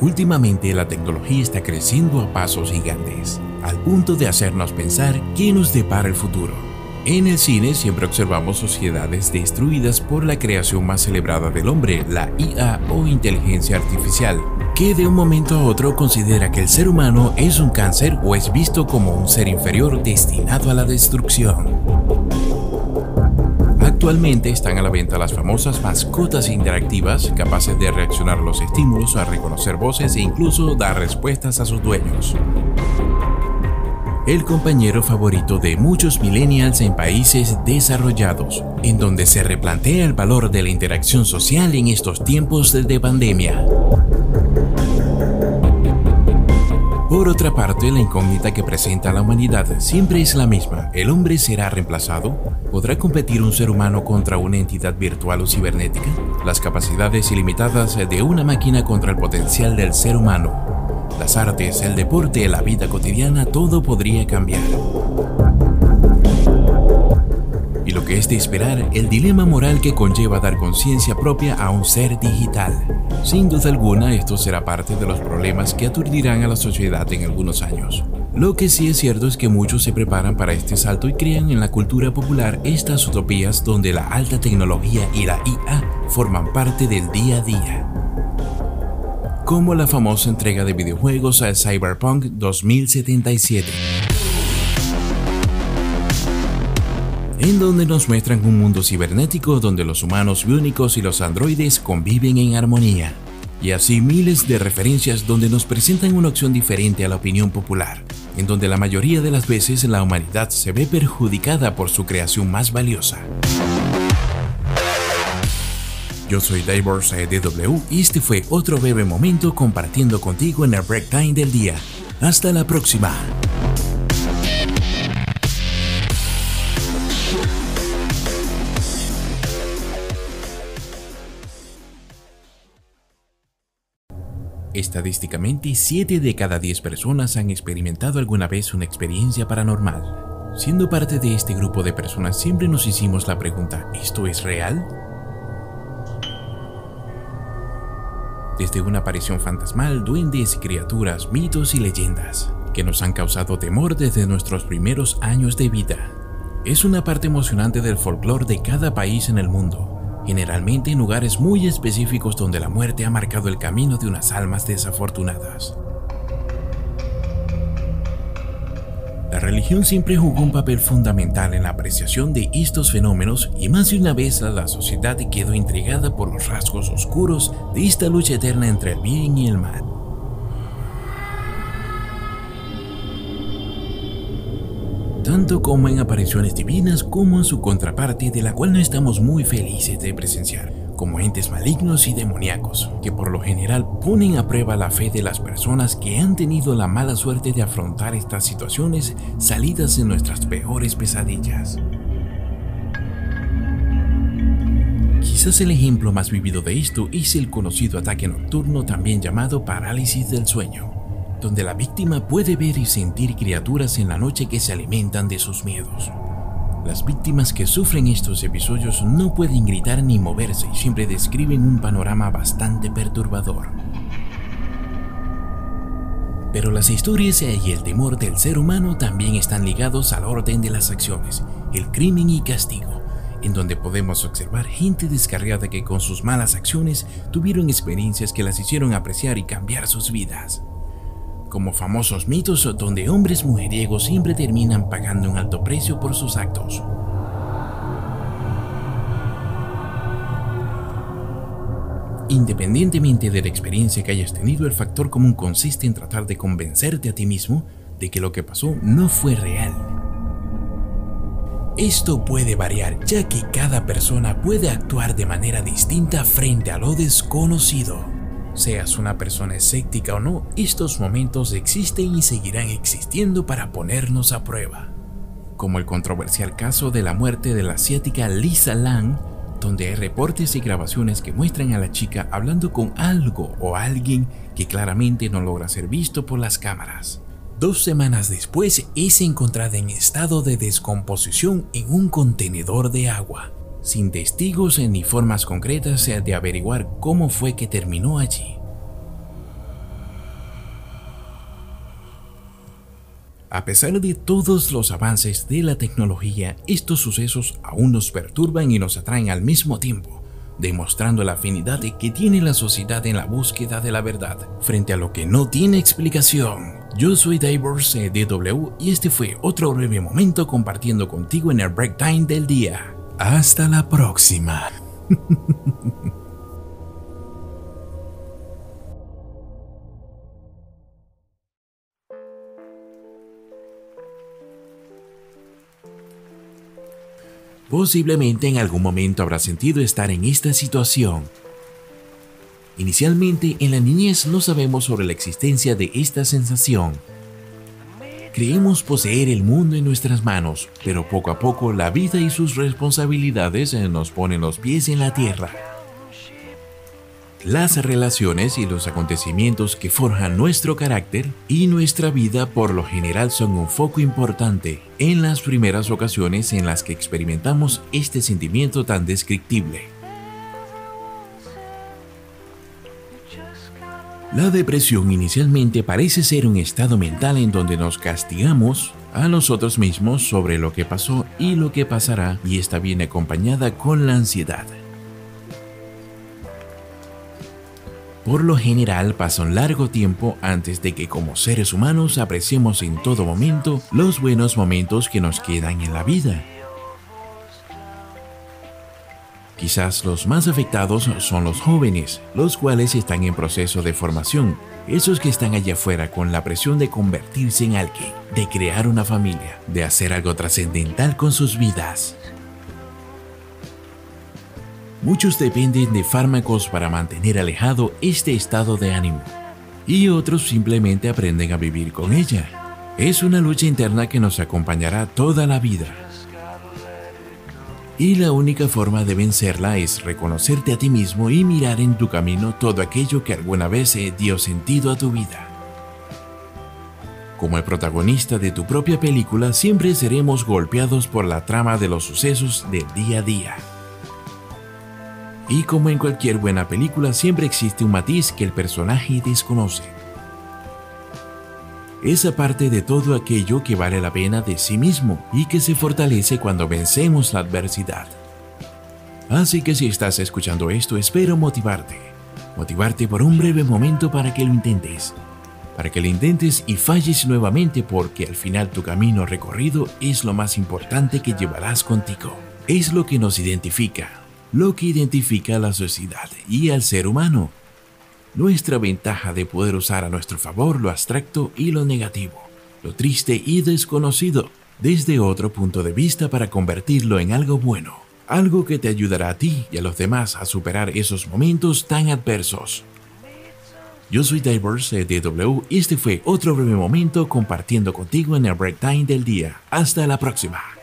Últimamente la tecnología está creciendo a pasos gigantes, al punto de hacernos pensar qué nos depara el futuro. En el cine siempre observamos sociedades destruidas por la creación más celebrada del hombre, la IA o inteligencia artificial, que de un momento a otro considera que el ser humano es un cáncer o es visto como un ser inferior destinado a la destrucción. Actualmente están a la venta las famosas mascotas interactivas capaces de reaccionar a los estímulos, a reconocer voces e incluso dar respuestas a sus dueños. El compañero favorito de muchos millennials en países desarrollados, en donde se replantea el valor de la interacción social en estos tiempos de pandemia. Por otra parte, la incógnita que presenta la humanidad siempre es la misma. ¿El hombre será reemplazado? ¿Podrá competir un ser humano contra una entidad virtual o cibernética? Las capacidades ilimitadas de una máquina contra el potencial del ser humano. Las artes, el deporte, la vida cotidiana, todo podría cambiar. Es de esperar, el dilema moral que conlleva dar conciencia propia a un ser digital. Sin duda alguna, esto será parte de los problemas que aturdirán a la sociedad en algunos años. Lo que sí es cierto es que muchos se preparan para este salto y crean en la cultura popular estas utopías donde la alta tecnología y la IA forman parte del día a día. Como la famosa entrega de videojuegos a Cyberpunk 2077. En donde nos muestran un mundo cibernético donde los humanos biónicos y los androides conviven en armonía. Y así miles de referencias donde nos presentan una opción diferente a la opinión popular, en donde la mayoría de las veces la humanidad se ve perjudicada por su creación más valiosa. Yo soy Divers DW y este fue otro breve momento compartiendo contigo en el Break Time del día. Hasta la próxima. Estadísticamente, 7 de cada 10 personas han experimentado alguna vez una experiencia paranormal. Siendo parte de este grupo de personas, siempre nos hicimos la pregunta, ¿esto es real? Desde una aparición fantasmal, duendes, criaturas, mitos y leyendas, que nos han causado temor desde nuestros primeros años de vida. Es una parte emocionante del folclore de cada país en el mundo, generalmente en lugares muy específicos donde la muerte ha marcado el camino de unas almas desafortunadas. La religión siempre jugó un papel fundamental en la apreciación de estos fenómenos y más de una vez la sociedad quedó intrigada por los rasgos oscuros de esta lucha eterna entre el bien y el mal. Tanto como en apariciones divinas como en su contraparte de la cual no estamos muy felices de presenciar, como entes malignos y demoníacos, que por lo general ponen a prueba la fe de las personas que han tenido la mala suerte de afrontar estas situaciones salidas de nuestras peores pesadillas. Quizás el ejemplo más vivido de esto es el conocido ataque nocturno también llamado parálisis del sueño donde la víctima puede ver y sentir criaturas en la noche que se alimentan de sus miedos. Las víctimas que sufren estos episodios no pueden gritar ni moverse y siempre describen un panorama bastante perturbador. Pero las historias y el temor del ser humano también están ligados al orden de las acciones, el crimen y castigo, en donde podemos observar gente descarriada que con sus malas acciones tuvieron experiencias que las hicieron apreciar y cambiar sus vidas como famosos mitos donde hombres mujeriegos siempre terminan pagando un alto precio por sus actos. Independientemente de la experiencia que hayas tenido, el factor común consiste en tratar de convencerte a ti mismo de que lo que pasó no fue real. Esto puede variar ya que cada persona puede actuar de manera distinta frente a lo desconocido. Seas una persona escéptica o no, estos momentos existen y seguirán existiendo para ponernos a prueba. Como el controversial caso de la muerte de la asiática Lisa Lang, donde hay reportes y grabaciones que muestran a la chica hablando con algo o alguien que claramente no logra ser visto por las cámaras. Dos semanas después es encontrada en estado de descomposición en un contenedor de agua sin testigos ni formas concretas de averiguar cómo fue que terminó allí. A pesar de todos los avances de la tecnología, estos sucesos aún nos perturban y nos atraen al mismo tiempo, demostrando la afinidad que tiene la sociedad en la búsqueda de la verdad frente a lo que no tiene explicación. Yo soy Divers DW y este fue otro breve momento compartiendo contigo en el break time del día. Hasta la próxima. Posiblemente en algún momento habrá sentido estar en esta situación. Inicialmente en la niñez no sabemos sobre la existencia de esta sensación. Creemos poseer el mundo en nuestras manos, pero poco a poco la vida y sus responsabilidades nos ponen los pies en la tierra. Las relaciones y los acontecimientos que forjan nuestro carácter y nuestra vida por lo general son un foco importante en las primeras ocasiones en las que experimentamos este sentimiento tan descriptible. La depresión inicialmente parece ser un estado mental en donde nos castigamos a nosotros mismos sobre lo que pasó y lo que pasará y está bien acompañada con la ansiedad. Por lo general pasa un largo tiempo antes de que como seres humanos apreciemos en todo momento los buenos momentos que nos quedan en la vida. Quizás los más afectados son los jóvenes, los cuales están en proceso de formación, esos que están allá afuera con la presión de convertirse en alguien, de crear una familia, de hacer algo trascendental con sus vidas. Muchos dependen de fármacos para mantener alejado este estado de ánimo y otros simplemente aprenden a vivir con ella. Es una lucha interna que nos acompañará toda la vida. Y la única forma de vencerla es reconocerte a ti mismo y mirar en tu camino todo aquello que alguna vez dio sentido a tu vida. Como el protagonista de tu propia película, siempre seremos golpeados por la trama de los sucesos del día a día. Y como en cualquier buena película, siempre existe un matiz que el personaje desconoce. Esa parte de todo aquello que vale la pena de sí mismo y que se fortalece cuando vencemos la adversidad. Así que si estás escuchando esto, espero motivarte. Motivarte por un breve momento para que lo intentes. Para que lo intentes y falles nuevamente porque al final tu camino recorrido es lo más importante que llevarás contigo. Es lo que nos identifica, lo que identifica a la sociedad y al ser humano. Nuestra ventaja de poder usar a nuestro favor lo abstracto y lo negativo, lo triste y desconocido, desde otro punto de vista para convertirlo en algo bueno, algo que te ayudará a ti y a los demás a superar esos momentos tan adversos. Yo soy Divers DW y este fue otro breve momento compartiendo contigo en el Break Time del día. Hasta la próxima.